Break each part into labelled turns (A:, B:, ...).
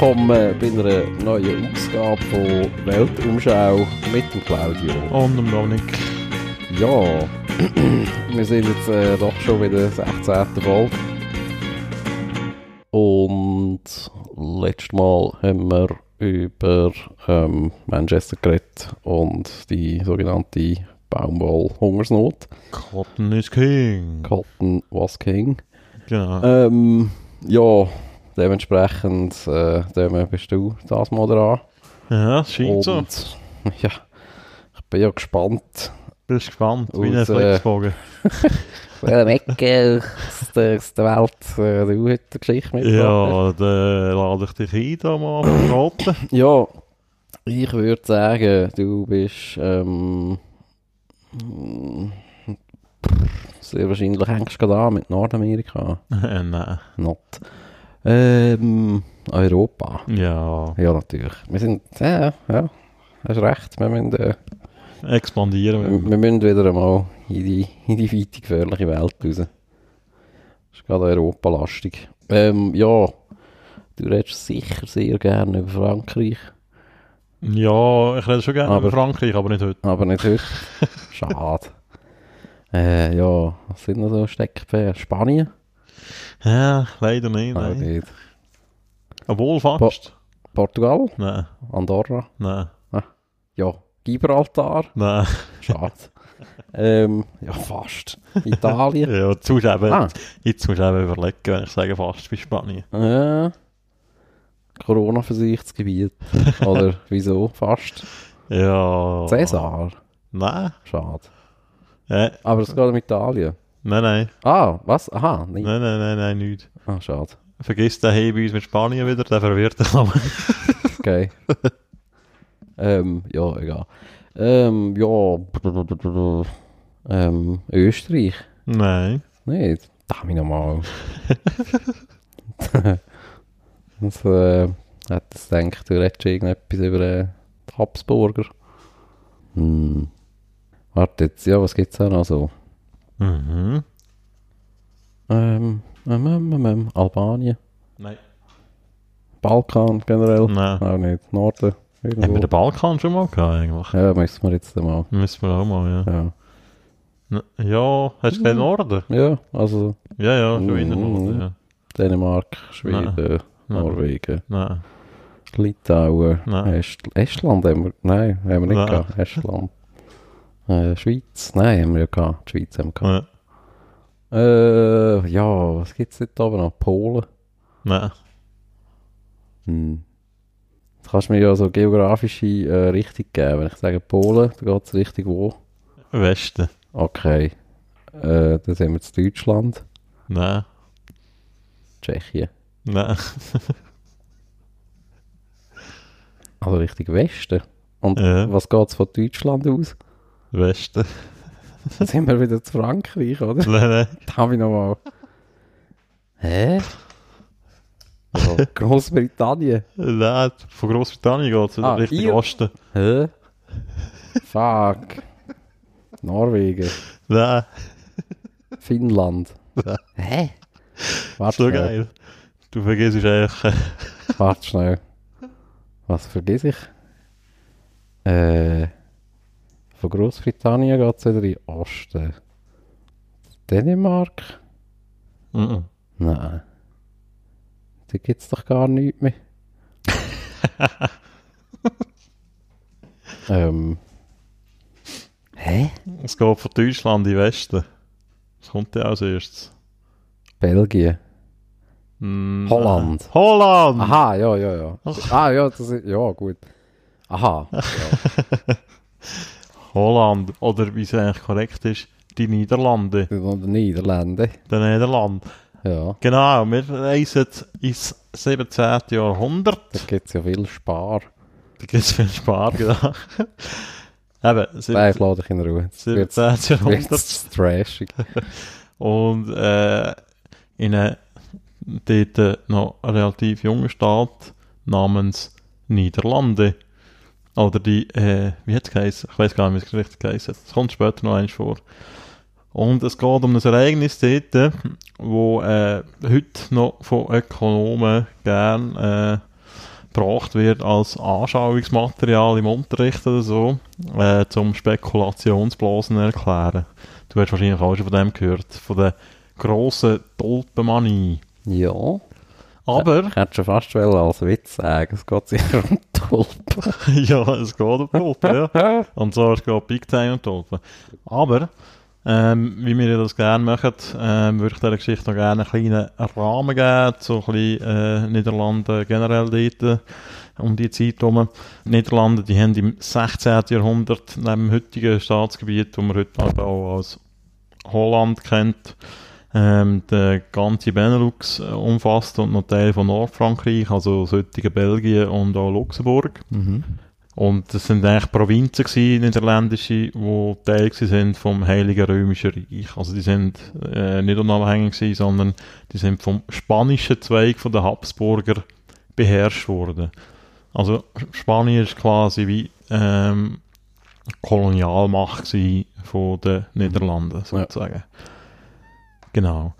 A: willkommen bei einer neuen Ausgabe von Weltumschau mit dem Claudio.
B: Und dem Dominik.
A: Ja, wir sind jetzt äh, doch schon wieder 16. Folge. Und letztes Mal haben wir über ähm, Manchester geredet und die sogenannte Baumwoll-Hungersnot.
B: Cotton is King.
A: Cotton was King.
B: Genau.
A: Ähm, ja, dementsprechend äh, Döme, bist du das mal dran.
B: ja, scheint so.
A: Und ja, ich bin ja gespannt.
B: Bist gespannt, wie ein
A: äh,
B: Flexbogen.
A: Welche Ecke aus der, aus der Welt äh, du heute eine Geschichte mitgebracht
B: Ja, dann lade ich dich ein, da mal verraten.
A: Ja, ich würde sagen, du bist ähm, sehr wahrscheinlich hängst du gerade an mit Nordamerika.
B: äh, nein.
A: Not. Ähm, Europa.
B: Ja,
A: Ja, natürlich. Wir sind, ja, ja, hast recht. Wir müssen, äh,
B: expandieren.
A: wir, wir müssen wieder einmal in die, in die weite gefährliche Welt raus. Das ist gerade europalastig. Ähm, ja, du redest sicher sehr gerne über Frankreich,
B: Ja, ich rede schon gerne
A: Aber-
B: über Frankreich, aber nicht heute.
A: aber nicht heute. Schade. Äh, ja, was sind noch so Steckpferde? Spanien?
B: Ja, leider nicht. Nein.
A: nicht.
B: Obwohl fast.
A: Portugal?
B: Nein,
A: Andorra?
B: nein,
A: Ja, Gibraltar?
B: nein.
A: Schade. ähm, ja, fast. Italien?
B: Ja, jetzt musst eben,
A: Ah.
B: jetzt musst du eben überlegen, wenn ich sage fast bei Spanien.
A: Äh, Corona-Versichtsgebiet. Oder wieso? Fast.
B: Ja.
A: Cäsar.
B: Nein.
A: Schade.
B: Äh,
A: Aber es geht um Italien.
B: Nein, nein.
A: Ah, was? Aha, nicht.
B: Nein, nein, nein, nein, nicht.
A: Ah, schade.
B: Vergiss den hey bei uns mit Spanien wieder, der verwirrt dich aber.
A: Okay. ähm, ja, egal. Ähm, ja. Ähm, Österreich.
B: Nein.
A: Nicht? Darf ich nochmal. das, äh, hat das gedacht, du redest irgendetwas über äh, die Habsburger. Hm. Warte jetzt, ja, was gibt's da noch so?
B: Mhm.
A: Ähm, ähm, ähm, ähm, ähm, Albanien,
B: Nein.
A: Balkan generell,
B: Nein.
A: auch nicht, Norden,
B: Haben wir
A: irgendwo.
B: den Balkan schon mal gehabt eigentlich?
A: Ja, müssen wir jetzt mal.
B: Müssen wir auch mal, ja.
A: Ja,
B: Ja, hast du den Norden?
A: ja also
B: Ja, ja, schon in der Norden, ja.
A: Dänemark, Schweden,
B: Nein.
A: Norwegen,
B: Nein.
A: Litauen,
B: Nein.
A: Est Estland haben wir, nein, haben wir nicht
B: Nein.
A: gehabt, Estland. Äh, Schweiz, nein, haben wir ja gehabt, die Schweiz haben wir gehabt.
B: Nein.
A: Äh, ja, was gibt's dort oben noch? Polen?
B: Nein.
A: Hm. Jetzt kannst du mir ja so geografische äh, Richtung geben. Wenn ich sage Polen, dann geht es Richtung wo?
B: Westen?
A: Okay. Äh, dann sind wir zu Deutschland,
B: Nein.
A: Tschechien.
B: Nein.
A: Also Richtung Westen. Und
B: Ja.
A: was geht es von Deutschland aus?
B: Westen?
A: Dann sind wir wieder zu Frankreich, oder?
B: Nein, nein.
A: Da habe ich nochmal. Hä? Ja, Großbritannien.
B: Nein, von Großbritannien geht es
A: Ah,
B: Richtung
A: ihr-
B: Osten.
A: Hä? Fuck. Norwegen.
B: Nein.
A: Finnland.
B: Nein.
A: Hä? Warte
B: So
A: schnell.
B: geil. Du vergisst eigentlich...
A: Warte schnell. Was vergesse ich? Äh, von Großbritannien geht es wieder in den Osten. Dänemark?
B: Mhm.
A: Nein. Da gibt es doch gar nichts mehr. ähm. Hä?
B: Es geht von Deutschland in den Westen. Was kommt denn als erstes?
A: Belgien.
B: Mm,
A: Holland.
B: äh, Holland!
A: Aha, ja, ja, ja. Ah, ja, das ist, ja, gut. Aha. Ja.
B: Holland. Oder wie es eigentlich korrekt ist, die Niederlande.
A: Die Niederlande.
B: Die Niederlande.
A: Ja.
B: Genau, wir reisen ins 17. Jahrhundert.
A: Da gibt es ja viel Spar.
B: Da gibt es viel Spar, genau. Eben,
A: Nein, ich lade dich in Ruhe. Jetzt wird's-
B: 17. Jahrhundert.
A: trashig.
B: Und äh, in einem dort äh, noch relativ junger Staat namens Niederlande. Oder die, äh, wie hat es geheißen? Ich weiß gar nicht, wie es richtig geheißen hat. Es kommt später noch eins vor. Und es geht um ein Ereignis dort, wo äh, heute noch von Ökonomen gern äh, gebraucht wird als Anschauungsmaterial im Unterricht oder so, äh, zum Spekulationsblasen erklären. Du hast wahrscheinlich auch schon von dem gehört, von der grossen Tulpenmanie.
A: Ja.
B: Aber,
A: Ich hätte schon fast wollen als Witz sagen, es geht sicher um Tulpen.
B: ja, es geht um Tulpen, ja. Und so es geht Big Time um Tulpen. Aber, ähm, wie wir das gerne machen, ähm, würde ich dieser Geschichte noch gerne einen kleinen Rahmen geben, so ein bisschen äh, Niederlande generell dort, äh, um die Zeit herum. Niederlande, die haben im 16. Jahrhundert, neben dem heutigen Staatsgebiet, das man heute aber auch als Holland kennt, ähm, der ganze Benelux äh, umfasst und noch Teil von Nordfrankreich, also heutige Belgien und auch Luxemburg.
A: Mhm.
B: Und das sind eigentlich Provinzen gewesen, niederländische, die Teil sind vom Heiligen Römischen Reich. Also die sind äh, nicht unabhängig gewesen, sondern die sind vom spanischen Zweig von den Habsburger beherrscht worden. Also Spanien ist quasi wie ähm, Kolonialmacht von den Niederlanden, sozusagen. Genau.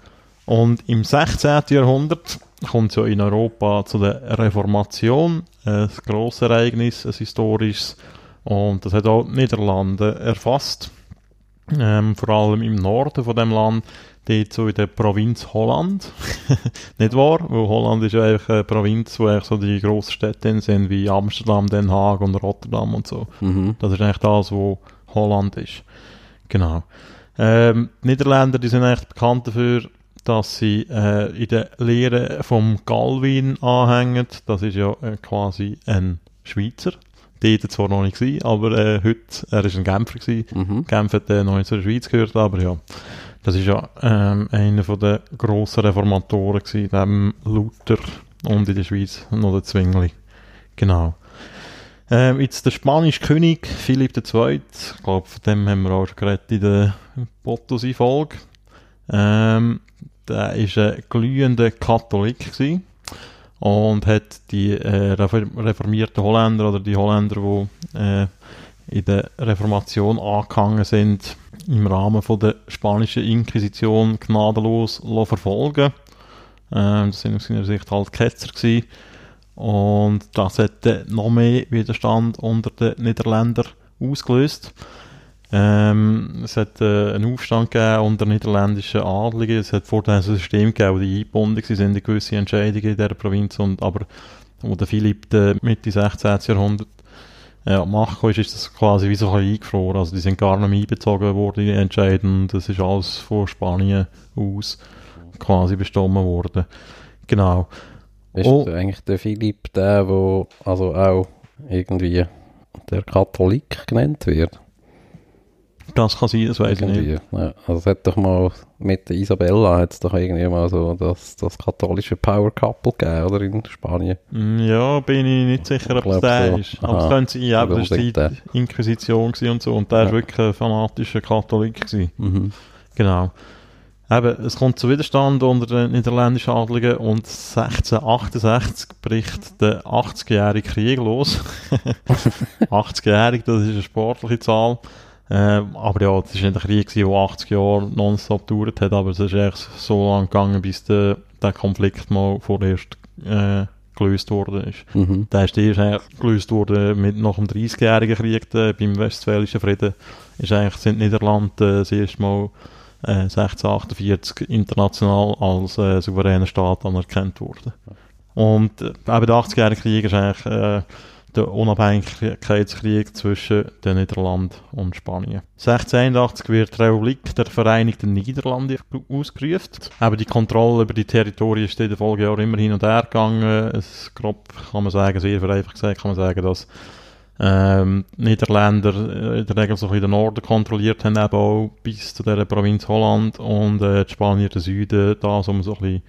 B: Und im 16. Jahrhundert kommt es ja in Europa zu der Reformation, ein grosses Ereignis, ein historisches, und das hat auch die Niederlande erfasst, ähm, vor allem im Norden von dem Land, dort so in der Provinz Holland, nicht wahr? Weil Holland ist ja eigentlich eine Provinz, wo eigentlich so die grossen Städte sind, wie Amsterdam, Den Haag und Rotterdam und so.
A: Mhm.
B: Das ist eigentlich das, wo Holland ist. Genau. Ähm, die Niederländer, die sind eigentlich bekannt dafür, dass sie äh, in der Lehre vom Galvin anhängen. Das ist ja äh, quasi ein Schweizer. Dort zwar noch nicht gewesen, aber äh, heute, er ist ein Genfer gewesen.
A: Mhm.
B: Genf hat äh, noch zur Schweiz gehört, aber ja. Das ist ja ähm, einer den grossen Reformatoren gewesen, neben Luther und in der Schweiz noch der Zwingli. Genau. Ähm, jetzt der spanische König Philipp II. Ich glaube, von dem haben wir auch schon in der Potosí-Folge. Ähm, der ist ein glühender Katholik gewesen und hat die äh, reform- reformierten Holländer oder die Holländer, die äh, in der Reformation angehangen sind, im Rahmen von der spanischen Inquisition gnadenlos verfolgen. Ähm, das sind aus seiner Sicht halt Ketzer gewesen. Und das hat noch mehr Widerstand unter den Niederländern ausgelöst. Ähm, es hat äh, einen Aufstand gegeben unter niederländischen Adligen. Es hat vorher ein System gegeben, wo die eingebunden sind in gewisse Entscheidungen in dieser Provinz. Und, aber wo der Philipp der Mitte 16. Jahrhundert äh, die Macht ist, ist das quasi wie so ein eingefroren. Also die sind gar nicht mehr einbezogen worden in die Entscheidungen. Das ist alles von Spanien aus quasi bestimmt worden. Genau.
A: Ist
B: Oh.
A: eigentlich der Philipp der, wo also auch irgendwie der Katholik genannt wird?
B: Das kann sein, das weiß ich nicht.
A: Ja, also es hat doch mal mit der Isabella hat es doch irgendwie mal so das, das katholische Power Couple gegeben, oder in Spanien.
B: Mm, Ja, bin ich nicht sicher, ob es der
A: so.
B: ist. Aber es
A: Aha.
B: könnte sein, ja, das war die Inquisition und so. Und der
A: Ja.
B: war wirklich ein fanatischer Katholik. Gewesen.
A: Mhm.
B: Genau. Eben, es kommt zu Widerstand unter den niederländischen Adligen und 1668 bricht der 80-jährige Krieg los. 80-jährig, das ist eine sportliche Zahl. Ähm, aber ja, das ist nicht ein Krieg, der 80 Jahre nonstop gedauert hat, aber es ist echt so lange gegangen, bis der, der Konflikt mal vorerst äh, gelöst worden ist.
A: Mhm.
B: Der ist erst gelöst worden mit nach dem 30-jährigen Krieg, äh, beim Westfälischen Frieden, ist eigentlich, sind Niederlande äh, das erste Mal äh, 1648 international als äh, souveräner Staat anerkannt worden. Und äh, eben der 80-jährige Krieg ist eigentlich äh, der Unabhängigkeitskrieg zwischen den Niederlanden und Spanien. 1681 wird die Republik der Vereinigten Niederlande ausgerufen. Aber die Kontrolle über die Territorien ist in den Folgejahren immer hin und her gegangen. Es, grob kann man sagen, sehr vereinfacht gesagt, kann man sagen, dass ähm, Niederländer äh, in der Regel so ein den Norden kontrolliert haben, eben auch bis zu dieser Provinz Holland und äh, die Spanier den Süden, da so man so ein bisschen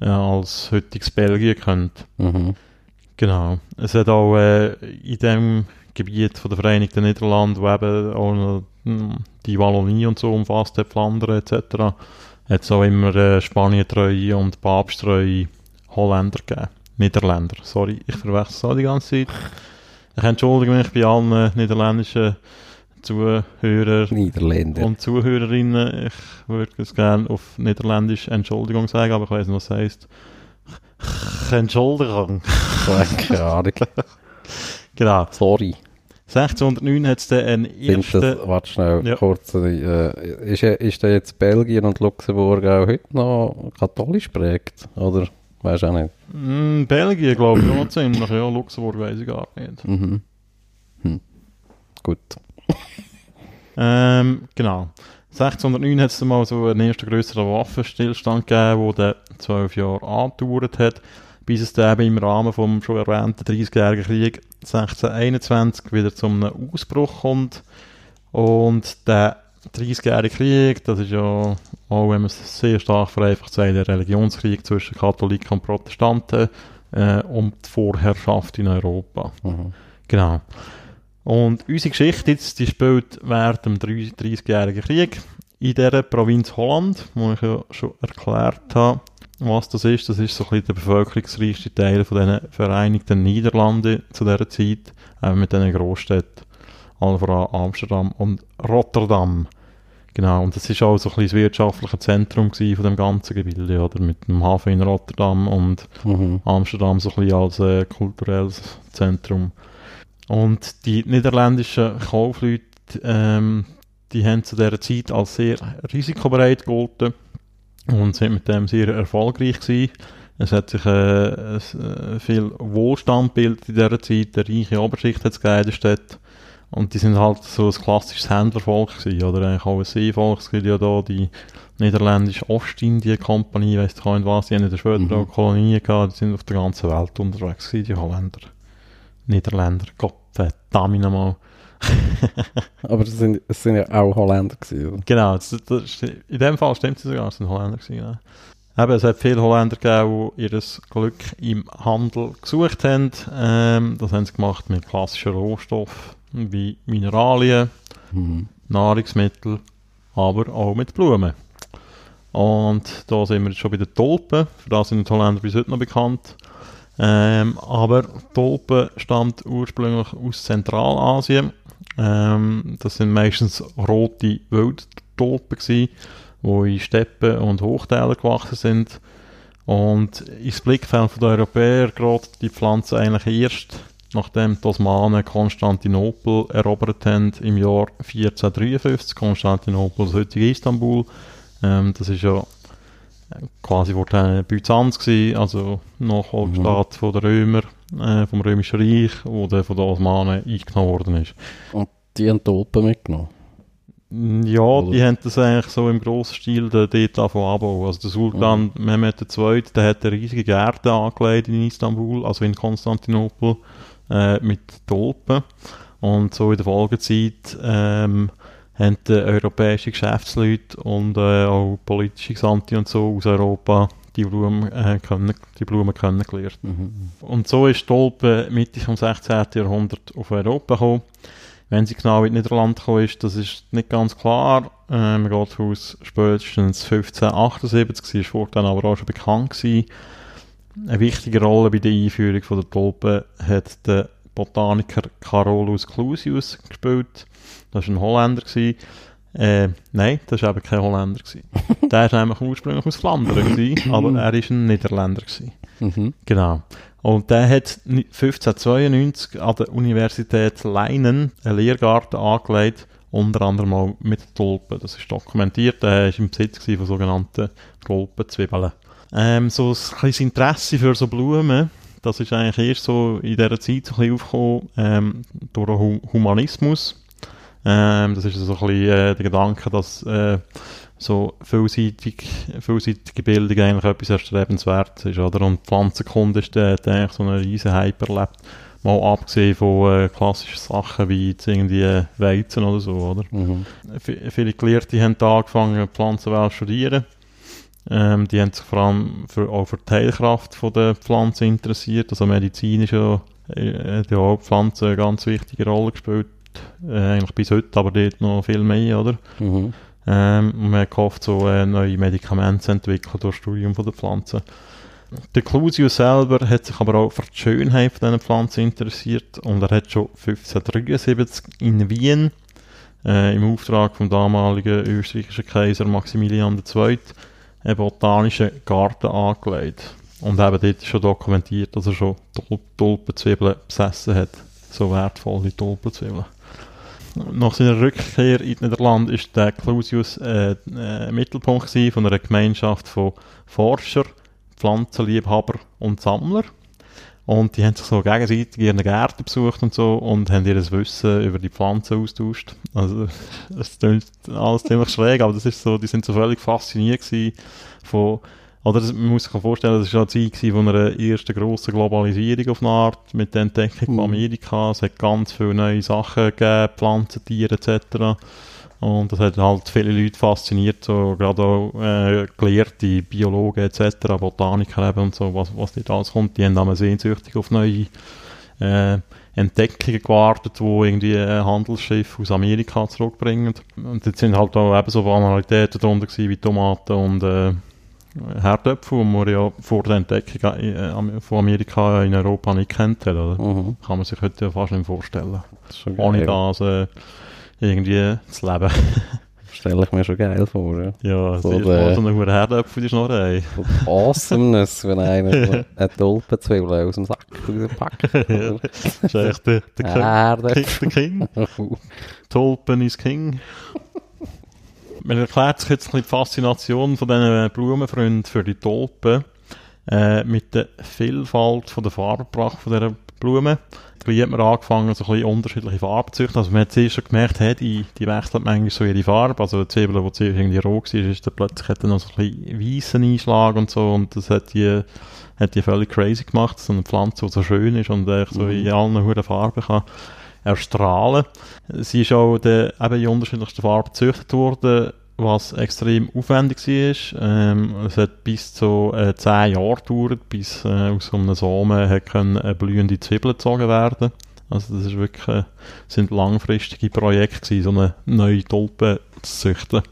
B: ja, als heutiges Belgien kennt.
A: Mhm.
B: Genau. Es hat auch äh, in dem Gebiet von der Vereinigten Niederlande, wo eben auch hm, die Wallonie und so umfasst hat, Flandern etc., hat es auch immer äh, Spanientreue und Papsttreue Holländer gegeben. Niederländer, sorry, ich verwechsel es auch die ganze Zeit. Ich entschuldige mich bei allen äh, niederländischen Zuhörern
A: Niederländer.
B: und Zuhörerinnen. Ich würde es gerne auf Niederländisch Entschuldigung sagen, aber ich weiß nicht, was es heisst. Entschuldigung.
A: Keine Ahnung.
B: Genau.
A: Sorry.
B: 1609 hat es dann einen ersten...
A: das, warte schnell,
B: Ja.
A: kurz, äh, ist, ist da jetzt Belgien und Luxemburg auch heute noch katholisch prägt? Oder weißt du auch nicht?
B: Mm, Belgien, glaube ich, auch ziemlich. Ja, Luxemburg weiß ich gar nicht.
A: Mhm. Hm. Gut.
B: Ähm, genau. 1609 hat es mal so einen ersten grösseren Waffenstillstand gegeben, der dann zwölf Jahre angedauert hat, bis es dann im Rahmen vom schon erwähnten 30-jährigen Krieg 1621 wieder zu einem Ausbruch kommt. Und der 30-jährige Krieg, das ist ja, auch wenn man es sehr stark vereinfacht sagt, der Religionskrieg zwischen Katholiken und Protestanten äh, um die Vorherrschaft in Europa.
A: Mhm.
B: Genau. Und unsere Geschichte jetzt, die spielt während dem 30-jährigen Krieg in dieser Provinz Holland, wo ich ja schon erklärt habe, was das ist. Das ist so ein bisschen der bevölkerungsreichste Teil von den Vereinigten Niederlanden zu dieser Zeit, auch mit diesen Großstädten, allen voran Amsterdam und Rotterdam. Genau, und das ist auch so ein bisschen das wirtschaftliche Zentrum von dem ganzen Gebilde, oder? Mit dem Hafen in Rotterdam und
A: Mhm.
B: Amsterdam so ein bisschen als äh, kulturelles Zentrum. Und die niederländischen Kaufleute, ähm, die haben zu dieser Zeit als sehr risikobereit gegolten und sind mit dem sehr erfolgreich gewesen. Es hat sich äh, es, äh, viel Wohlstand gebildet in dieser Zeit, eine reiche Oberschicht hat es gegeben in der Stadt. Und die sind halt so ein klassisches Händlervolk gewesen, oder eigentlich auch ein Seevolk. Es gibt ja da die niederländische Ostindien-Kompanie, weiss ich nicht was, die haben in der später
A: Mhm.
B: auch Kolonien gehabt, die sind auf der ganzen Welt unterwegs gewesen, die Holländer. Niederländer, Gott verdammt nochmal.
A: Aber es sind, sind ja auch Holländer gewesen. oder?
B: Genau, das, das, in dem Fall stimmt es sogar, es sind Holländer gewesen, genau. Eben, es hat viele Holländer gegeben, die ihr Glück im Handel gesucht haben. Ähm, das haben sie gemacht mit klassischen Rohstoffen wie Mineralien,
A: Mhm.
B: Nahrungsmittel, aber auch mit Blumen. Und da sind wir jetzt schon bei den Tulpen, für das sind die Holländer bis heute noch bekannt. Ähm, aber Tulpen stammt ursprünglich aus Zentralasien. Ähm, das sind meistens rote Wildtulpen gewesen, die in Steppen und Hochtälern gewachsen sind. Und ins Blickfeld der Europäer gerät die Pflanze eigentlich erst, nachdem die Osmanen Konstantinopel erobert haben im Jahr 1453. Konstantinopel, das heutige Istanbul. Ähm, das ist ja äh, quasi vor der Byzanz gewesen, also Nachfolgestaat von den Römer, äh, vom Römischen Reich, wo dann von den Osmanen eingenommen worden ist.
A: Die haben Tulpen mitgenommen.
B: Mm, Ja,
A: Oder?
B: die haben das eigentlich so im grossen Stil dort angefangen abbauen. Also der Sultan Mehmed II., der hat eine riesige Gärte angelegt in Istanbul, also in Konstantinopel, äh, mit Tulpen. Und so in der Folgezeit ähm, haben die europäische Geschäftsleute und äh, auch politische Gesandte und so aus Europa die Blumen, äh, können, die Blumen kennengelernt.
A: Mhm.
B: Und so ist Tulpe Mitte des 16. Jahrhunderts auf Europa gekommen. Wenn sie genau in die Niederlande gekommen ist, das ist nicht ganz klar. Äh, man geht von aus spätestens 1578, sie ist fortan aber auch schon bekannt gewesen. Eine wichtige Rolle bei der Einführung von der Tulpe hat der Botaniker Carolus Clusius gespielt. Das war ein Holländer. Gewesen. Äh, nein, das war eben kein Holländer. Gewesen. Der war nämlich ursprünglich aus Flandern, gewesen, aber er war ein Niederländer. Gewesen.
A: Mhm.
B: Genau. Und der hat ni- 1592 an der Universität Leinen einen Lehrgarten angelegt, unter anderem auch mit Tulpen. Das ist dokumentiert. Er war im Besitz von sogenannten Tulpenzwiebeln. Ähm, so ein kleines Interesse für so Blumen, das ist eigentlich erst so in dieser Zeit so ein bisschen aufgekommen, ähm, durch den Hu Humanismus. Ähm, das ist so ein bisschen äh, der Gedanke, dass äh, so vielseitig, vielseitige Bildung eigentlich etwas erstrebenswertes ist, oder? Und Pflanzenkunde ist der eigentlich so einen riesen Hype erlebt. Mal abgesehen von äh, klassischen Sachen wie jetzt irgendwie äh, Weizen oder so, oder?
A: Mhm.
B: Viele Gelehrte haben da angefangen, Pflanzenwelt zu studieren. Ähm, die haben sich vor allem für, auch für die Teilkraft von der Pflanze interessiert. Also medizinisch ja, äh, hat ja auch die Pflanze eine ganz wichtige Rolle gespielt. Äh, eigentlich bis heute, aber dort noch viel mehr, oder?
A: Mhm.
B: Ähm, und man hat gehofft, so äh, neue Medikamente zu entwickeln durch das Studium von der Pflanze. Der Clusius selber hat sich aber auch für die Schönheit von diesen Pflanzen interessiert und er hat schon 1573 in Wien äh, im Auftrag vom damaligen österreichischen Kaiser Maximilian II. Einen botanischen Garten angelegt. Und eben dort schon dokumentiert, dass er schon Tul Tulpenzwiebeln besessen hat. So wertvolle Tulpenzwiebeln. Nach seiner Rückkehr in die Niederlande ist der Clusius äh, äh, Mittelpunkt von einer Gemeinschaft von Forscher, Pflanzenliebhaber und Sammler. Und die haben sich so gegenseitig ihre Gärten besucht und so und haben ihr Wissen über die Pflanzen austauscht. Also, das klingt alles ziemlich schräg, aber das ist so, die sind so völlig fasziniert gewesen von, oder das, man muss sich vorstellen, das war eine Zeit von einer ersten grossen Globalisierung auf eine Art, mit der Entdeckung von
A: Mhm.
B: Amerika. Es hat ganz viele neue Sachen gegeben, Pflanzen, Tiere etc. Und das hat halt viele Leute fasziniert, so gerade auch äh, Gelehrte, Biologen etc., Botaniker eben und so, was, was dort alles kommt. Die haben dann sehnsüchtig auf neue äh, Entdeckungen gewartet, die irgendwie ein Handelsschiff aus Amerika zurückbringen. Und jetzt sind halt auch eben so Banalitäten drunter gewesen, wie Tomaten und äh, Herdöpfel, die man ja vor der Entdeckung äh, von Amerika in Europa nicht kennt. Oder?
A: Mhm.
B: Kann man sich heute ja fast nicht vorstellen. Ohne das äh, irgendwie zu leben.
A: Stelle ich mir schon geil vor, ja.
B: Ja,
A: So
B: ist
A: der-
B: mal so hure Herdöpfel, die Schnorrei.
A: So Awesomeness, wenn einer eine Tulpenzwiebel aus dem Sack.
B: Ja. Das ist echt der, der, King, der King. Tulpen is King. Man erklärt sich jetzt ein bisschen die Faszination von diesen Blumenfreunden für die Tulpen äh, mit der Vielfalt von der Farbenpracht von dieser Blumen. Gleich hat man angefangen, so ein bisschen unterschiedliche Farben zu züchten. Also man hat zuerst schon gemerkt, hey, die, die wechseln manchmal so ihre Farbe. Also die Zwiebel, die zuerst irgendwie rot war, ist dann plötzlich hat dann noch so ein bisschen weißen Einschlag und so. Und das hat die, hat die völlig crazy gemacht. So eine Pflanze, die so schön ist und echt so in allen huren Farben kann erstrahlen. Sie ist auch de, eben in unterschiedlichsten Farben gezüchtet worden, was extrem aufwendig war. Ähm, es hat bis zu äh, 10 Jahre gedauert, bis äh, aus so einem Samen eine blühende Zwiebel gezogen werden. Also das ist wirklich, äh, sind langfristige Projekte gewesen, so eine neue Tulpe zu züchten.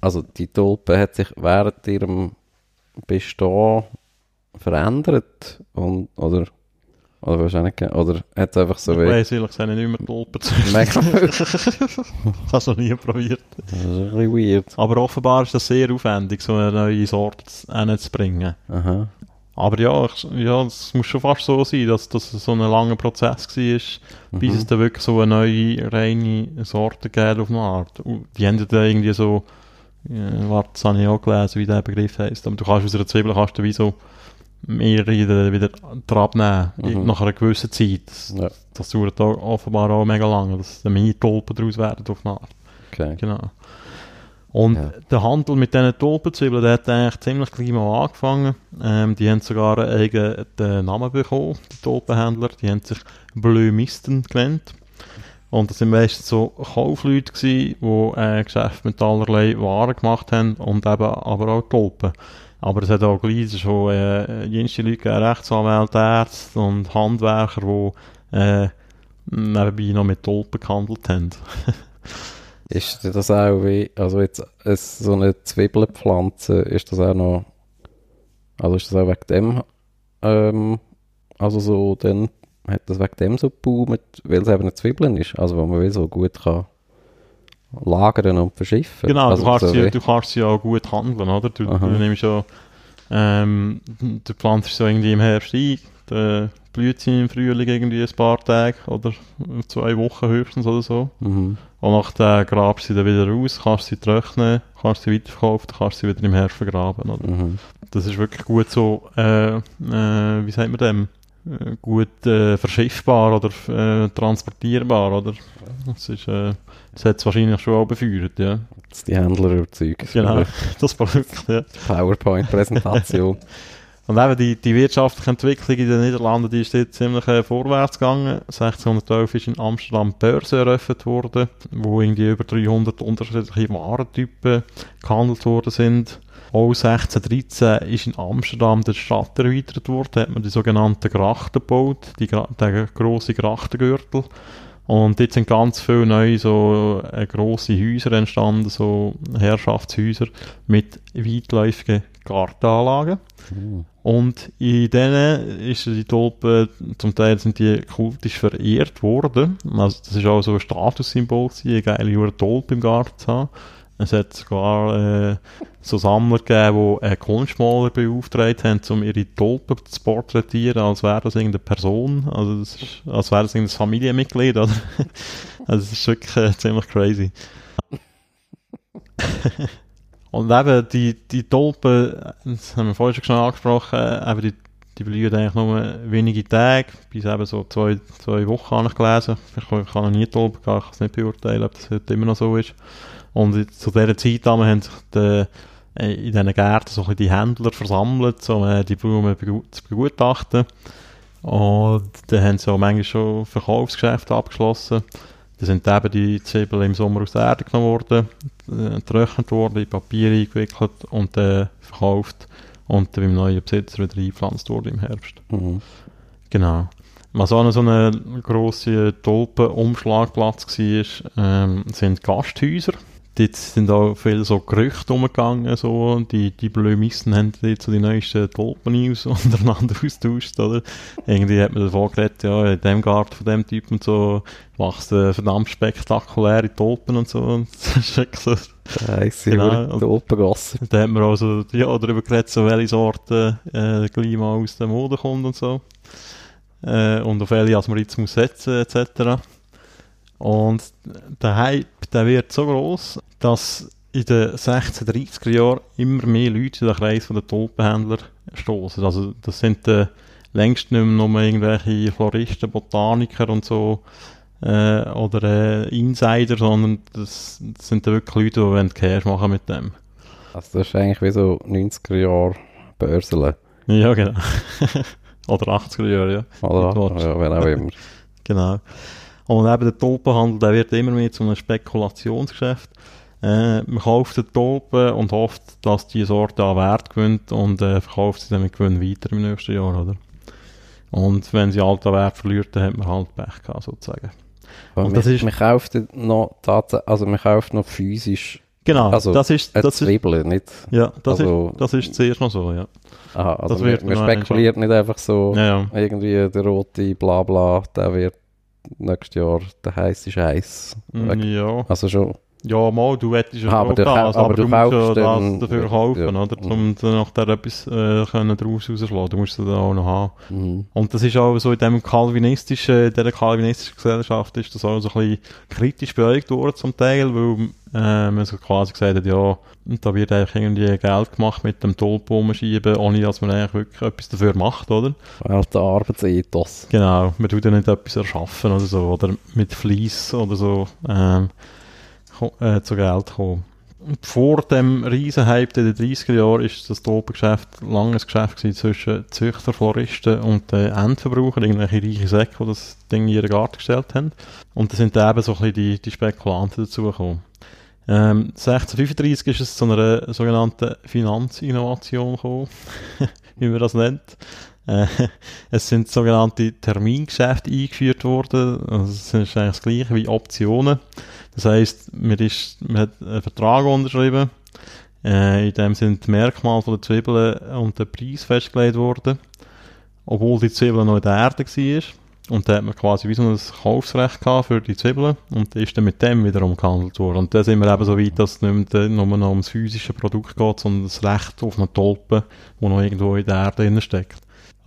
A: Also die Tulpe hat sich während ihrem Bestehen verändert und, oder, oder wahrscheinlich, oder hat es einfach so
B: ich
A: wie...
B: weiss ehrlich gesagt nicht mehr.
A: Mega,
B: Ich habe es noch nie probiert.
A: das ist ein bisschen weird.
B: Aber offenbar ist das sehr aufwendig, so eine neue Sorte hinzubringen.
A: Aha.
B: Aber ja, ich, ja, es muss schon fast so sein, dass das so ein langer Prozess war, bis es dann wirklich so eine neue, reine Sorte gibt auf eine Art. Und die haben ja dann irgendwie so, äh, warte, das habe ich auch gelesen, wie der Begriff heisst, aber du kannst aus einer Zwiebel kannst du wie so mehrere wieder, wieder dran nehmen,
A: Mhm.
B: nach einer gewissen Zeit. Das,
A: Ja,
B: das dauert auch offenbar auch mega lange, dass dann Mini-Tulpen daraus werden auf eine Art.
A: okay.
B: Genau. Und
A: Ja.
B: der Handel mit diesen Tulpenzwiebeln, der hat eigentlich ziemlich gleich mal angefangen. Ähm, die haben sogar einen eigenen Namen bekommen, die Tulpenhändler. Die haben sich Blömisten genannt. Und das sind meistens so Kaufleute gewesen, die äh, Geschäfte mit allerlei Waren gemacht haben und eben aber auch Tulpen. Aber es hat auch gleich schon äh, jenste Leute Rechtsanwälte, Ärzte und Handwerker, die äh, nebenbei noch mit Tulpen gehandelt haben.
A: Ist das auch wie, also jetzt es, so eine Zwiebelpflanze, ist das auch noch, also ist das auch wegen dem, ähm, also so, dann hat das wegen dem so geboomt, weil es eben eine Zwiebeln ist, also wo man wie so gut kann lagern und verschiffen.
B: Genau,
A: also
B: du, kannst
A: so
B: sie,
A: wie-
B: du kannst sie auch gut handeln, oder? Du,
A: Aha.
B: du nimmst ja, ähm, du pflanzt so irgendwie im Herbst ein, dann blüht sie im Frühling irgendwie ein paar Tage oder zwei Wochen höchstens oder so.
A: Mhm.
B: Und nachher grabst du sie dann wieder raus, kannst sie trocknen, kannst sie weiterverkaufen, kannst sie wieder im Herbst vergraben, oder?
A: Mhm.
B: Das ist wirklich gut so, äh, äh, wie sagt man dem? Äh, Gut äh, verschiffbar oder äh, transportierbar, oder? Das ist, äh, das hat es wahrscheinlich schon auch befeuert, ja.
A: Dass die Händler überzeugt.
B: Genau, das Produkt, ja.
A: PowerPoint-Präsentation.
B: Und eben die, die wirtschaftliche Entwicklung in den Niederlanden, die ist dort ziemlich äh, vorwärts gegangen. 1611 ist in Amsterdam die Börse eröffnet worden, wo irgendwie über 300 unterschiedliche Warentypen gehandelt worden sind. Auch 1613 ist in Amsterdam die Stadt erweitert worden, hat man die sogenannten Grachten gebaut, die, der grosse Grachtengürtel. Und dort sind ganz viele neue so äh, grosse Häuser entstanden, so Herrschaftshäuser mit weitläufigen Gartenanlagen.
A: Mhm.
B: Und in denen ist die Tulpen, zum Teil sind die kultisch verehrt worden. Also das ist auch so ein Statussymbol gewesen, eine geile Tulpe im Garten zu haben. Es hat sogar äh, so Sammler gegeben, die einen Kunstmaler beauftragt haben, um ihre Tulpen zu porträtieren, als wäre das irgendeine Person, also das ist, als wäre das irgendein Familienmitglied, oder? also es ist wirklich äh, ziemlich crazy. Und eben die, die Tulpen, das haben wir vorhin schon angesprochen, eben die, die blühen eigentlich nur wenige Tage, bis eben so zwei, zwei Wochen habe ich gelesen. Ich kann, kann noch nie Tulpen gehen, ich kann es nicht beurteilen, ob das heute immer noch so ist. Und zu dieser Zeit haben sich die, äh, in diesen Gärten so ein bisschen die Händler versammelt, um äh, die Blumen zu begutachten. Und dann haben sie auch manchmal schon Verkaufsgeschäfte abgeschlossen. Dann sind eben die Zwiebeln im Sommer aus der Erde genommen worden, getrocknet worden, in Papier eingewickelt und dann äh, verkauft und dann beim neuen Besitzer wieder eingepflanzt worden im Herbst.
A: Mhm.
B: Genau. Was auch noch so ein grosser Tulpenumschlagplatz war, ähm, sind Gasthäuser. Dort sind auch viele so Gerüchte umgegangen, so, die, die Blömissen haben jetzt so die neuesten Tulpen-News untereinander austauscht, oder? Irgendwie hat man davon geredet, ja, in dem Garten von dem Typ und so, wächst äh, verdammt spektakuläre Tulpen und so, und das ist so.
A: Scheisse,
B: Genau.
A: Tulpengasse.
B: Da hat man auch so, ja, darüber geredet, so welche Sorten, äh, gleich mal aus der Mode kommt und so. Äh, und auf welche als man jetzt muss setzen, etc. Und der Hype, der wird so groß, dass in den 1630er Jahren immer mehr Leute in den Kreis der Tulpenhändler stoßen. Also das sind äh, längst nicht mehr nur irgendwelche Floristen, Botaniker und so äh, oder äh, Insider, sondern das, das sind dann wirklich Leute, die Cash machen mit dem.
A: Also das ist eigentlich wie so 90er Jahre Börseln.
B: Ja, genau. oder 80er Jahre, ja.
A: Oder?
B: Mittelwatch.
A: Ja, wenn auch immer.
B: Genau. Und eben der Tulpenhandel, der wird immer mehr zu einem Spekulationsgeschäft. Äh, man kauft den Tulpen und hofft, dass die Sorte an Wert gewinnt und äh, verkauft sie dann mit Gewinn weiter im nächsten Jahr, oder? Und wenn sie halt an Wert verliert, dann hat man halt Pech gehabt, sozusagen.
A: Aber
B: Und
A: man,
B: das ist-
A: man kauft noch also man kauft noch physisch
B: Genau,
A: Also,
B: das ist, das ist,
A: Zwiebel, nicht?
B: ja, das
A: also-
B: ist, das ist zuerst noch so, ja.
A: Aha, also
B: Das
A: man,
B: wird
A: man spekuliert nicht einfach so,
B: Ja, ja.
A: irgendwie der rote Blabla, der wird nächstes Jahr der heiße Scheiß.
B: Mm, Ja,
A: Also schon,
B: ja, mal, du hättest ja
A: Ah, aber du
B: das, aber,
A: aber
B: du,
A: du
B: musst ja das dafür kaufen,
A: ja.
B: oder? Um dann nachher etwas äh, können daraus rausschlagen. Du musst das dann auch noch haben.
A: mhm.
B: Und das ist auch so in dem kalvinistischen, in dieser kalvinistischen Gesellschaft ist das auch so ein bisschen kritisch beäugt worden zum Teil, weil äh, man so quasi gesagt hat, ja, da wird eigentlich irgendwie Geld gemacht mit dem Tulpen schieben, ohne dass man eigentlich wirklich etwas dafür macht, oder?
A: halt der Arbeitsethos.
B: Genau, man tut ja nicht etwas erschaffen oder so, oder mit Fleiss oder so ähm, äh, zu Geld kommen. Und Vor dem Riesenhype in den 30er Jahren ist das Tulpengeschäft lange ein Geschäft gewesen zwischen Züchter, Floristen und den Endverbrauchern, irgendwelche reiche Säcke, die das Ding in ihren Garten gestellt haben. Und da sind eben so ein bisschen die, die Spekulanten dazugekommen. Ähm, 1635 ist es zu einer sogenannten Finanzinnovation gekommen, wie man das nennt. Äh, es sind sogenannte Termingeschäfte eingeführt worden. Also es ist eigentlich das gleiche wie Optionen. Das heisst, man, ist, man hat einen Vertrag unterschrieben. Äh, in dem sind die Merkmale der Zwiebeln und der Preis festgelegt worden. Obwohl die Zwiebel noch in der Erde war. Und da hat man quasi wie so ein Kaufsrecht für die Zwiebeln und ist dann mit dem wiederum gehandelt worden. Und da sind wir eben so weit, dass es nicht mehr nur noch ums physische Produkt geht, sondern das Recht auf eine Tulpe, die noch irgendwo in der Erde drin steckt.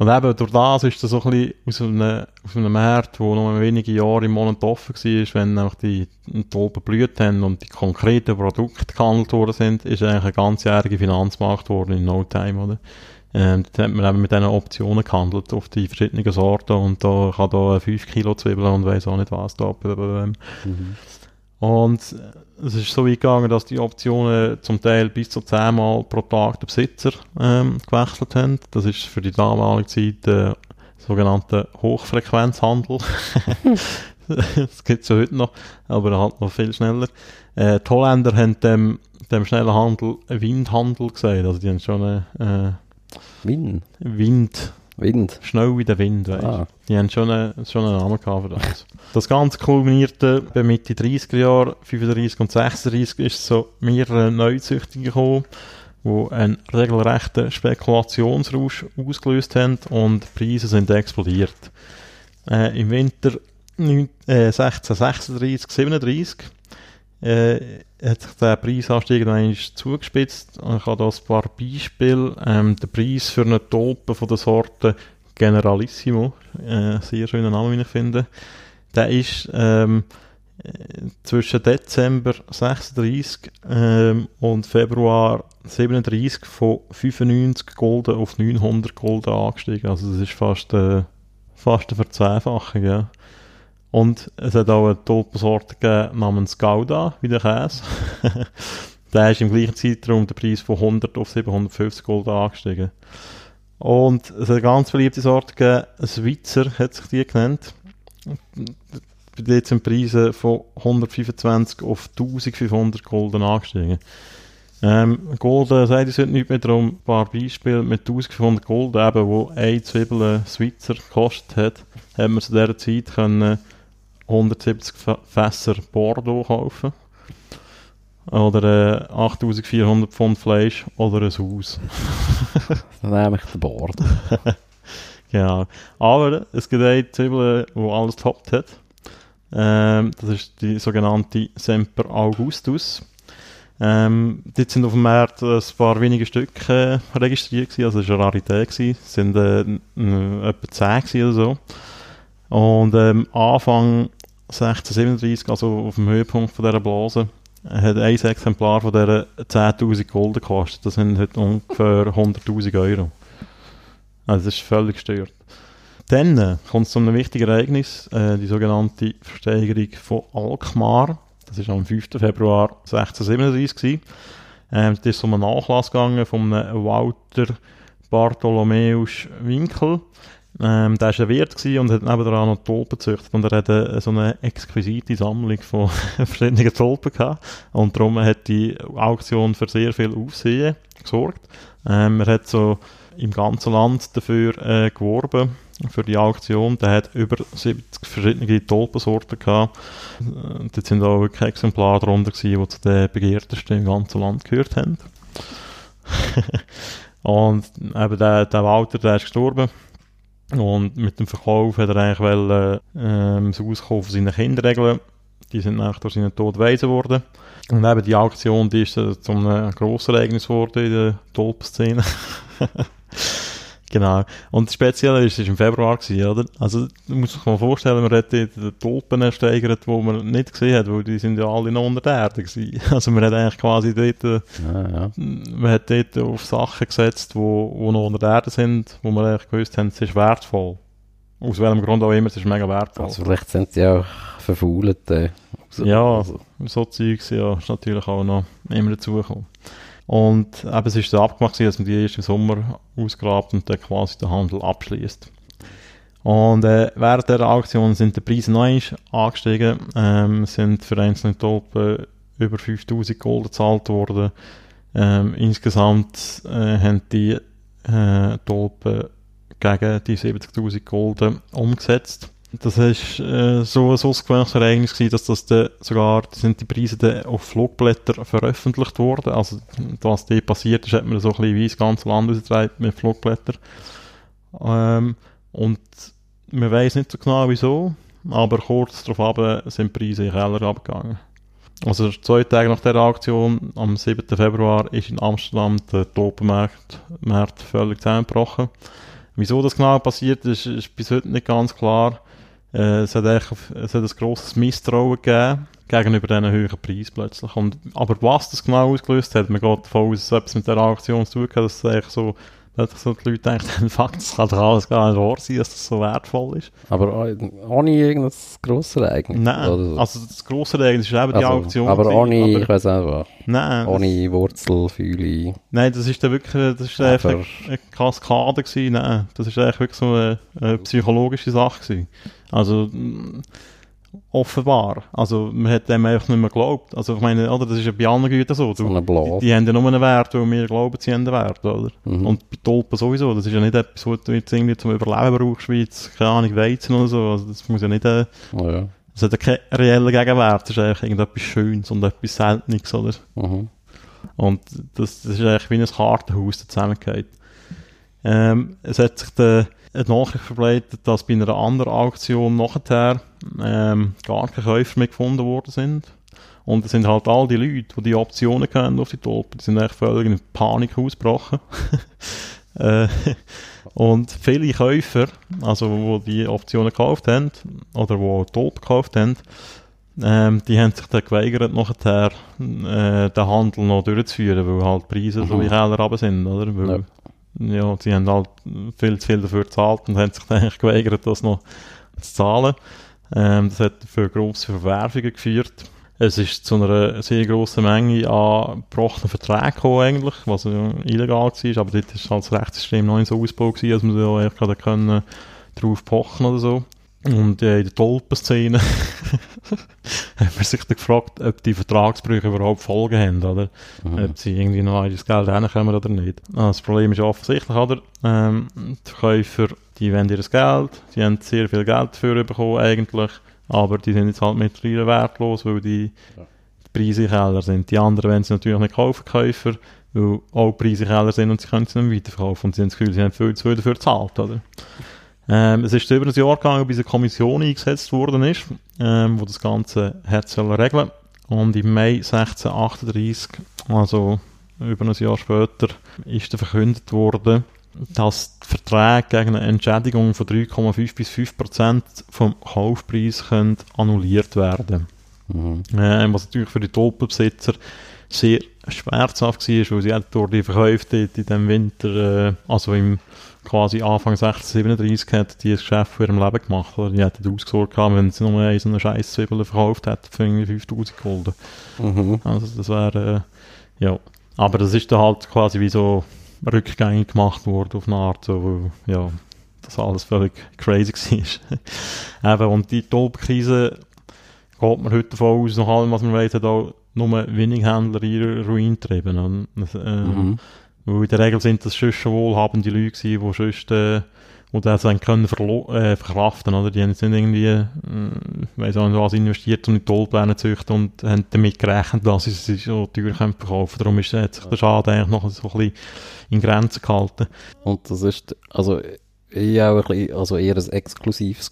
B: Und eben durch das ist das so ein bisschen aus einem, aus Markt, der noch wenige Jahre im Monat offen war, wenn nämlich die Tulpen blüht haben und die konkreten Produkte gehandelt worden sind, ist eigentlich ein ganzjähriger Finanzmarkt geworden in no time, oder? Ähm, da hat man eben mit diesen Optionen gehandelt auf die verschiedenen Sorten und da kann da 5 Kilo Zwiebeln und weiss auch nicht was da.
A: Mhm.
B: Und es ist so weit gegangen, dass die Optionen zum Teil bis zu 10 Mal pro Tag den Besitzer ähm, gewechselt haben. Das ist für die damalige Zeit der sogenannte Hochfrequenzhandel. das gibt es ja heute noch, aber halt noch viel schneller. Äh, die Holländer haben dem, dem schnellen Handel Windhandel gesagt. Also die haben schon
A: Wind.
B: äh, Wind,
A: Wind.
B: Schnell wie der Wind, weißt
A: Ah.
B: Die haben schon einen, schon einen Namen gehabt für das. Das Ganze kulminierte bei Mitte 30er Jahre, 35 und 36 ist es so mehrere Neuzüchtungen gekommen, die einen regelrechten Spekulationsrausch ausgelöst haben und die Preise sind explodiert. Äh, Im Winter neun- äh, 1636, 37 äh, hat sich der Preisanstieg noch einmal zugespitzt. Ich habe hier ein paar Beispiele. Ähm, der Preis für eine Tulpe von der Sorte Generalissimo, äh, sehr schöner Name, wie ich finde, der ist ähm, zwischen Dezember 36 ähm, und Februar 37 von 95 Gulden auf 900 Gulden angestiegen. Also das ist fast, äh, fast eine Verzweifachung, ja. Und es hat auch eine Tulpensorte gegeben namens Gouda, wie der Käse. der ist im gleichen Zeitraum der Preis von 100 auf 750 Gulden angestiegen. Und es hat eine ganz beliebte Sorte gegeben, Schweizer hat sich die genannt. Dort sind Preise von 125 auf 1500 Gulden angestiegen. Ähm, Golden sagt es heute nicht mehr darum, ein paar Beispiele mit 1500 Gulden, eben, wo eine Zwiebel Schweizer gekostet hat, haben wir zu dieser Zeit können 170 Fässer Bordeaux kaufen. Oder äh, 8400 Pfund Fleisch oder ein Haus.
A: Dann nehme ich den Bord.
B: genau. Aber es gibt eine Zwiebel, die alles toppt hat. Ähm, das ist die sogenannte Semper Augustus. Ähm, dort sind auf dem Markt ein paar wenige Stücke äh, registriert gewesen, also es war eine Rarität gewesen. Es sind äh, etwa 10 oder so. Und ähm, Anfang 1637, also auf dem Höhepunkt von dieser Blase, hat ein Exemplar von dieser 10'000 Gulden gekostet. Das sind heute ungefähr 100'000 Euro. Also das ist völlig gestört. Dann äh, kommt es zu einem wichtigen Ereignis, äh, die sogenannte Versteigerung von Alkmaar. Das war am 5. Februar 1637. Ähm, das ist um einen Nachlass gegangen von einem Walter Bartholomäus Winkel. Ähm, der war ein Wirt und hat nebenan noch Tulpen gezüchtet. Und er hatte so eine exquisite Sammlung von verschiedenen Tulpen gehabt. Und darum hat die Auktion für sehr viel Aufsehen gesorgt. Ähm, er hat so im ganzen Land dafür äh, geworben für die Auktion. Der hat über 70 verschiedene Tulpensorten gehabt. Äh, dort sind auch wirklich Exemplare darunter gewesen, die zu den begehrtesten im ganzen Land gehört haben. und eben der, der Walter, der ist gestorben. Und mit dem Verkauf hat er eigentlich wollen, ähm, das Auskauf seiner Kinder regeln. Die sind nach durch seinen Tod weise worden. Und eben die Auktion, die ist äh, zu einem grossen Ereignis geworden in der Tulpenszene. Genau. Und das Spezielle ist, es war im Februar, gewesen, oder? Also, du musst dir mal vorstellen, man hat dort die Tulpen ersteigert, die man nicht gesehen hat, weil die sind ja alle noch unter der Erde gewesen. Also, man hat eigentlich quasi dort, äh,
A: Ja, ja.
B: man hat dort auf Sachen gesetzt, die wo, wo noch unter der Erde sind, wo man eigentlich gewusst haben, es ist wertvoll. Aus welchem Grund auch immer, es ist mega wertvoll.
A: Also vielleicht sind sie auch verfault. Äh.
B: Ja.
A: Also,
B: so Zeugs, ja, ist natürlich auch noch immer dazugekommen. Und eben, es ist so abgemacht, dass man die erst im Sommer ausgrabt und dann quasi den Handel abschließt. Und äh, während der Auktion sind die Preise einmal angestiegen, ähm, sind für einzelne Tulpen über 5000 Gold gezahlt worden. Ähm, insgesamt äh, haben die äh, Tulpen gegen die 70.000 Gulden umgesetzt. Das ist äh, so ein ausgewöhnliches Ereignis gewesen, dass das dann sogar, da sind die Preise dann auf Flugblättern veröffentlicht worden. Also, was dort passiert ist, hat man so ein bisschen wie das ganze Land ausgetragen mit Flugblättern. Ähm, und man weiß nicht so genau wieso, aber kurz darauf sind die Preise in den Keller abgegangen. Also zwei Tage nach der Aktion, am 7. Februar, ist in Amsterdam der Tulpenmarkt Markt völlig zusammengebrochen. Wieso das genau passiert ist, ist bis heute nicht ganz klar. Äh, es, hat echt, es hat ein grosses Misstrauen gegeben gegenüber diesen höheren Preis plötzlich. Und, aber was das genau ausgelöst hat, man geht davon aus, dass es etwas mit der Aktion zu tun hat, dass es eigentlich so, dass so die Leute denken, fuck, das kann doch alles gar nicht wahr sein, dass das so wertvoll ist.
A: aber äh, ohne irgendein grosses Ereignis.
B: Nein,
A: so.
B: also das grosse Ereignis ist eben die
A: Also,
B: Auktion.
A: aber
B: gewesen,
A: ohne,
B: aber-
A: ich weiß auch was.
B: Nein, das-
A: Ohne Wurzelfühle.
B: Nein, das ist dann wirklich, das ist einfach eine, eine Kaskade gewesen. Nein, das ist eigentlich wirklich so eine, eine psychologische Sache gewesen. Also, mm, offenbar. Also, man hat dem einfach nicht mehr geglaubt. Also, ich meine, oder, das ist ja bei anderen Gütern so. Du, die, die haben ja nur einen Wert, weil wir glauben, sie haben einen Wert, oder?
A: Mhm.
B: Und bei Tulpen sowieso. Das ist ja nicht etwas, was du jetzt irgendwie zum Überleben brauchst, wie jetzt, keine Ahnung, Weizen oder so. Also, das muss ja nicht, äh,
A: Ja.
B: das hat ja keinen reellen Gegenwert. Das ist eigentlich irgendetwas Schönes und etwas Seltenes, oder?
A: Mhm.
B: Und das, das ist eigentlich wie ein Kartenhaus, das zusammengeht. Ähm, es hat sich dann eine Nachricht verbreitet, dass bei einer anderen Auktion nachher ähm, gar keine Käufer mehr gefunden worden sind. Und es sind halt all die Leute, die die Optionen kennen auf die Tulpen, die sind echt völlig in Panik ausgebrochen. äh, und viele Käufer, also die die Optionen gekauft haben, oder die Tulpen gekauft haben, ähm, die haben sich dann geweigert, nachher äh, den Handel noch durchzuführen, weil halt Preise so
A: Mhm.
B: wie Keller runter sind, oder? Weil, ja. Sie haben halt viel zu viel dafür gezahlt und haben sich dann eigentlich geweigert, das noch zu zahlen. Ähm, das hat für grosse Verwerfungen geführt. Es ist zu einer sehr grossen Menge an gebrochenen Verträgen gekommen eigentlich, was ja illegal war, aber dort war halt das Rechtssystem noch nicht so ausgebaut, dass man da eigentlich können drauf pochen oder so. Und äh, in der Tulpenszene hat man sich dann gefragt, ob die Vertragsbrüche überhaupt Folgen haben, oder?
A: Mhm.
B: Ob sie irgendwie noch das Geld reinkommen oder nicht. Ah, Das Problem ist offensichtlich, oder? Ähm, die Verkäufer, die wollen ihr Geld, die haben sehr viel Geld dafür bekommen eigentlich, aber die sind jetzt halt mittlerweile wertlos, weil die
A: Ja.
B: Preise in den Keller sind. Die anderen wollen sie natürlich nicht kaufen, die Käufer, weil auch die Preise Keller sind und sie können sie nicht weiterverkaufen und sie haben das Gefühl, sie haben viel zu viel dafür gezahlt, oder? Ähm, es ist über ein Jahr gegangen, bis eine Kommission eingesetzt worden ist, ähm, wo das Ganze hat sollen regeln. Und im Mai 1638, also über ein Jahr später, ist dann verkündet worden, dass die Verträge gegen eine Entschädigung von 3,5 bis 5 Prozent vom Kaufpreis können annulliert werden
A: Mhm.
B: äh, was natürlich für die Tulpenbesitzer sehr schmerzhaft war, weil sie durch die Verkäufe dort in dem Winter, äh, also im quasi Anfang 1637, hat die das Geschäft für ihrem Leben gemacht. Oder? Die hätten ausgesorgt gehabt, wenn sie nur eine so eine scheiß Zwiebel verkauft hätten für irgendwie 5000 Gulden.
A: Mhm.
B: Also das wäre, äh, ja. Aber das ist dann halt quasi wie so rückgängig gemacht worden auf eine Art, so, ja, das alles völlig crazy war. Eben, und die Tulpenkrise geht man heute davon aus, nach allem, was man weiß, hat auch nur wenig Händler ihre Ruin getrieben. Und, äh,
A: Mhm.
B: Weil in der Regel sind das sonst schon wohlhabende Leute die sonst, äh, die das dann können äh, verkraften, oder? Die haben jetzt nicht irgendwie, äh, weiss auch nicht was investiert und in Tollpläne züchten und haben damit gerechnet, dass sie sie so teuer können verkaufen. Darum ist, hat sich der Schaden eigentlich noch so ein bisschen in Grenzen gehalten.
A: Und das ist, also, eher auch ein bisschen, also eher ein exklusives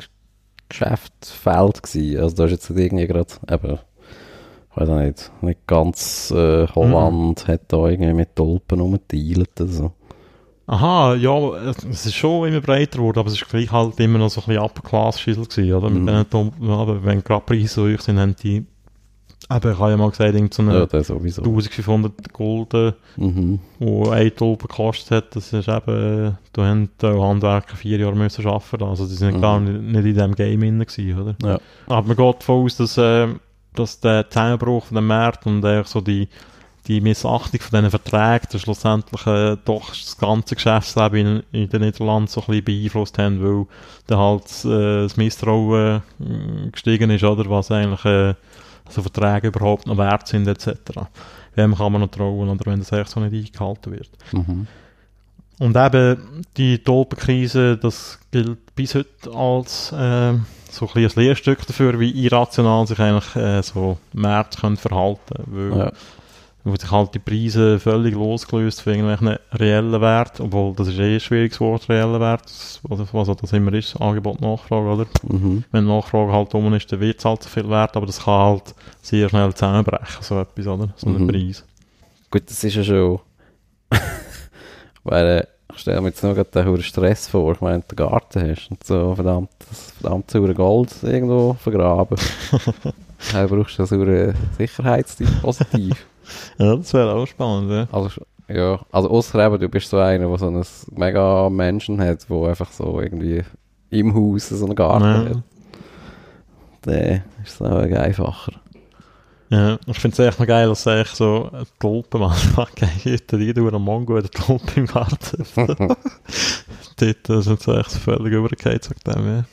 A: Geschäftsfeld gewesen. Also da ist jetzt irgendwie gerade, eben, ich weiß auch nicht, nicht ganz äh, Holland hat da irgendwie mit Tulpen rumgedealt, also.
B: Aha, ja, es ist schon immer breiter geworden, aber es ist gleich halt immer noch so ein bisschen Upper-Class-Schüssel gewesen, oder? Mit
A: Mhm.
B: Tulpen, aber wenn gerade Preise so hoch sind, haben die, eben, ich habe ja mal gesagt, irgend so
A: Ja,
B: eine
A: sowieso.
B: 1500 Gulden,
A: Mhm.
B: wo eine Tulpe gekostet hat, das ist eben, da haben die Handwerker vier Jahre müssen arbeiten, also die sind
A: Mhm.
B: gar nicht, nicht in diesem Game drin gewesen, oder?
A: Ja.
B: Aber man geht davon aus, dass, äh, dass der Zusammenbruch von dem Markt und so die, die Missachtung von diesen Verträgen dann schlussendlich äh, doch das ganze Geschäftsleben in, in den Niederlanden so ein bisschen beeinflusst haben, weil dann halt äh, das Misstrauen äh, gestiegen ist, oder, was eigentlich äh, so Verträge überhaupt noch wert sind, etc. Wem kann man noch trauen, oder wenn das eigentlich so nicht eingehalten wird.
A: Mhm.
B: Und eben die Tulpenkrise, das gilt bis heute als äh, so ein, ein Lehrstück dafür, wie irrational sich eigentlich äh, so Märkte können verhalten weil,
A: Ja.
B: weil sich halt die Preise völlig losgelöst von irgendwelchen reellen Werten, obwohl das ist eh ein schwieriges Wort, reelle Wert, was, was auch das immer ist, Angebot, Nachfrage, oder?
A: Mhm.
B: Wenn Nachfrage halt um ist, dann wird es halt so viel wert, aber das kann halt sehr schnell zusammenbrechen, so etwas, oder? So ein
A: Mhm.
B: Preis.
A: Gut, das ist ja schon. Weil, stelle mir jetzt nur gerade den Stress vor, ich meine, den Garten hast und so verdammt, das verdammt saure Gold irgendwo vergraben. Dann brauchst du so ein Sicherheitsdispositiv.
B: Ja, das wäre auch spannend, ja.
A: Also, ja, also eben, du bist so einer, der so einen mega Menschen hat, der einfach so irgendwie im Haus so einen Garten
B: Ja.
A: hat. Dann ist es auch einfacher.
B: Ja, ich finde es echt noch geil, dass es echt so eine Tulpe macht. Geil, die durch einen Mongo eine Tulpe im Garten. Dort äh, sind sie echt völlig übergegangen, sagt dem, ja.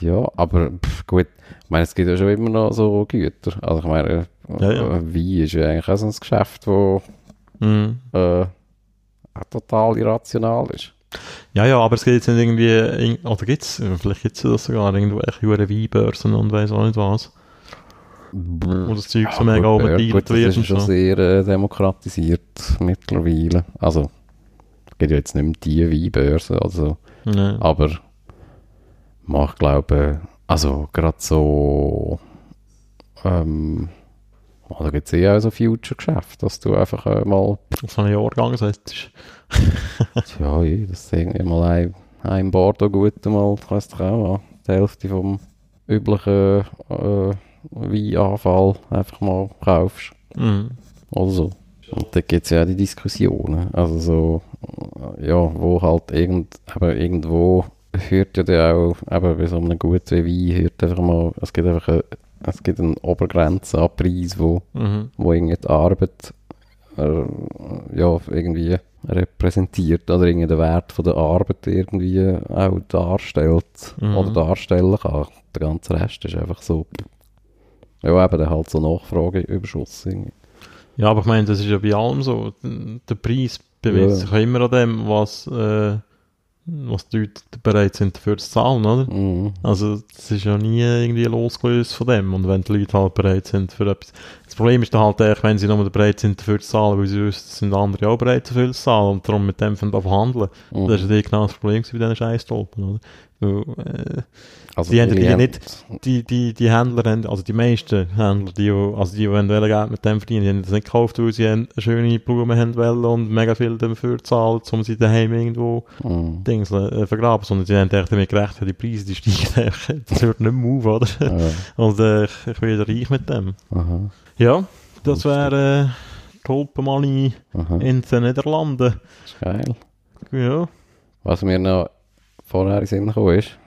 A: Ja, aber pff, gut, ich meine, es gibt ja schon immer noch so Güter. Also ich meine,
B: Ja, ja.
A: äh, Wein ist ja eigentlich auch so ein Geschäft, das
B: Mhm.
A: äh, total irrational ist.
B: Ja, ja, aber es geht jetzt nicht irgendwie, oder gibt's, vielleicht gibt's das sogar, irgendwelche Weinbörsen und weiss auch nicht was. Wo das Zeug so mega oben
A: ja, gut, das
B: wird
A: ist schon
B: so.
A: sehr äh, demokratisiert mittlerweile. Also, es gibt ja jetzt nicht mehr die Weinbörse, also,
B: Ja.
A: aber ich glaube, also gerade so ähm, Oder gibt es eh auch so Future-Geschäfte, dass du einfach äh, mal,
B: Auf so einen Jahrgang setzt.
A: ja, dass du irgendwie mal ein, ein Bordeaux gut mal, kannst du auch mal, die Hälfte vom üblichen äh, Weinanfall einfach mal kaufst.
B: Mhm.
A: Oder so. Und da gibt es ja auch die Diskussionen. Also so, ja, wo halt irgend, aber irgendwo hört ja dann auch, eben bei so einem guten Wein, hört einfach mal, es gibt einfach eine, es gibt eine Obergrenze an Preis, wo,
B: Mhm.
A: wo irgendwie die Arbeit äh, ja, irgendwie repräsentiert oder den Wert von der Arbeit irgendwie auch darstellt
B: Mhm.
A: oder darstellen kann. Der ganze Rest ist einfach so, ja eben dann halt so Nachfrageüberschuss irgendwie.
B: Ja, aber ich meine, das ist ja bei allem so. Der Preis bemisst
A: Ja.
B: sich immer an dem, was, äh, was die Leute bereit sind dafür zu zahlen, oder?
A: Mhm.
B: Also, das ist ja nie irgendwie losgelöst von dem. Und wenn die Leute halt bereit sind für etwas. Das Problem ist dann halt echt, wenn sie nur bereit sind dafür zu zahlen, weil sie wissen, sind andere auch bereit dafür zu zahlen und darum mit dem von verhandeln.
A: Mhm.
B: Das ist ja genau das Problem bei diesen Scheißtolpen, oder? Weil, äh,
A: Also
B: die haben ja nicht- die, die, die Händler haben, also die meisten Händler, die, also die, die Geld mit dem verdienen, die haben das nicht gekauft, weil sie eine schöne Blumen haben wollen und mega viel dafür zahlen, um sie daheim irgendwo
A: Mhm.
B: Dings äh, vergraben, sondern sie haben damit gerechnet, die Preise, die steigen das hört nicht mehr auf, oder?
A: Ja,
B: Und äh, ich, ich werde reich mit dem.
A: aha,
B: Ja, das wäre äh, Tulpenmanie in den Niederlanden.
A: Das ist geil.
B: Ja.
A: Was mir noch vorher in den Sinn gekommen ist,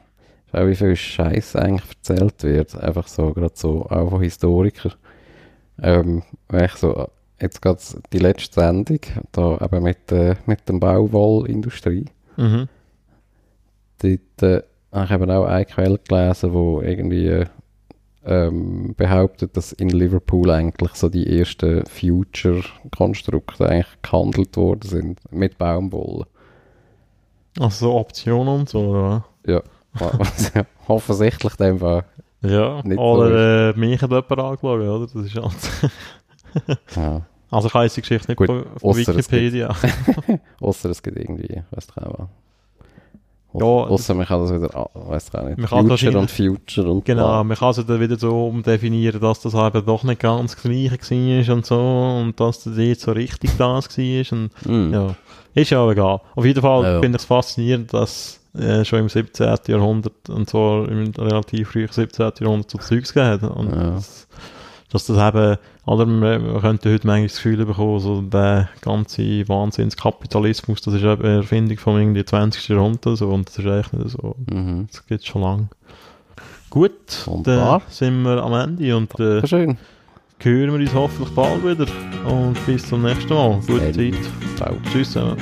A: ist auch wie viel Scheiß eigentlich erzählt wird. Einfach so, gerade so, auch von Historikern. Ähm, wenn ich so, jetzt gerade die letzte Sendung, da eben mit, äh, mit der Bauwollindustrie,
B: Mhm.
A: dort äh, habe ich eben auch eine Quelle gelesen, wo irgendwie äh, ähm, behauptet, dass in Liverpool eigentlich so die ersten Future-Konstrukte eigentlich gehandelt worden sind mit Baumwolle.
B: Also so Optionen und so, oder?
A: Was ja offensichtlich dem Fall.
B: Ja,
A: Nicht so
B: oder äh, mich hat jemand angeschaut, oder? Das ist halt...
A: Ja.
B: Also ich weiss die Geschichte nicht
A: Gut,
B: von, Wikipedia.
A: Außer es gibt irgendwie, weißt du auch.
B: Ja,
A: Außer man kann das wieder, weißt du auch nicht.
B: Man kann
A: Future und Future und
B: Genau,
A: bla.
B: man kann es dann wieder so umdefinieren, dass das eben doch nicht ganz das Gleiche war und so und dass das jetzt so richtig das war und
A: Mm.
B: ja, ist ja auch egal. Auf jeden Fall
A: Ja.
B: finde ich es faszinierend, dass äh, schon im 17. Jahrhundert und zwar im relativ frühen 17. Jahrhundert so Zeugs gegeben und
A: Ja.
B: dass, dass das eben, oder man könnte heute manchmal das Gefühl bekommen, so der ganze Wahnsinnskapitalismus, das ist eine Erfindung vom irgendwie 20. Jahrhundert so, und das ist eigentlich nicht so.
A: Mhm.
B: Das geht schon lang. Gut,
A: Wunderbar.
B: dann sind wir am Ende und äh,
A: Schön.
B: Hören wir uns hoffentlich bald wieder. Und bis zum nächsten Mal. Gute. Zeit.
A: Ciao.
B: Tschüss zusammen.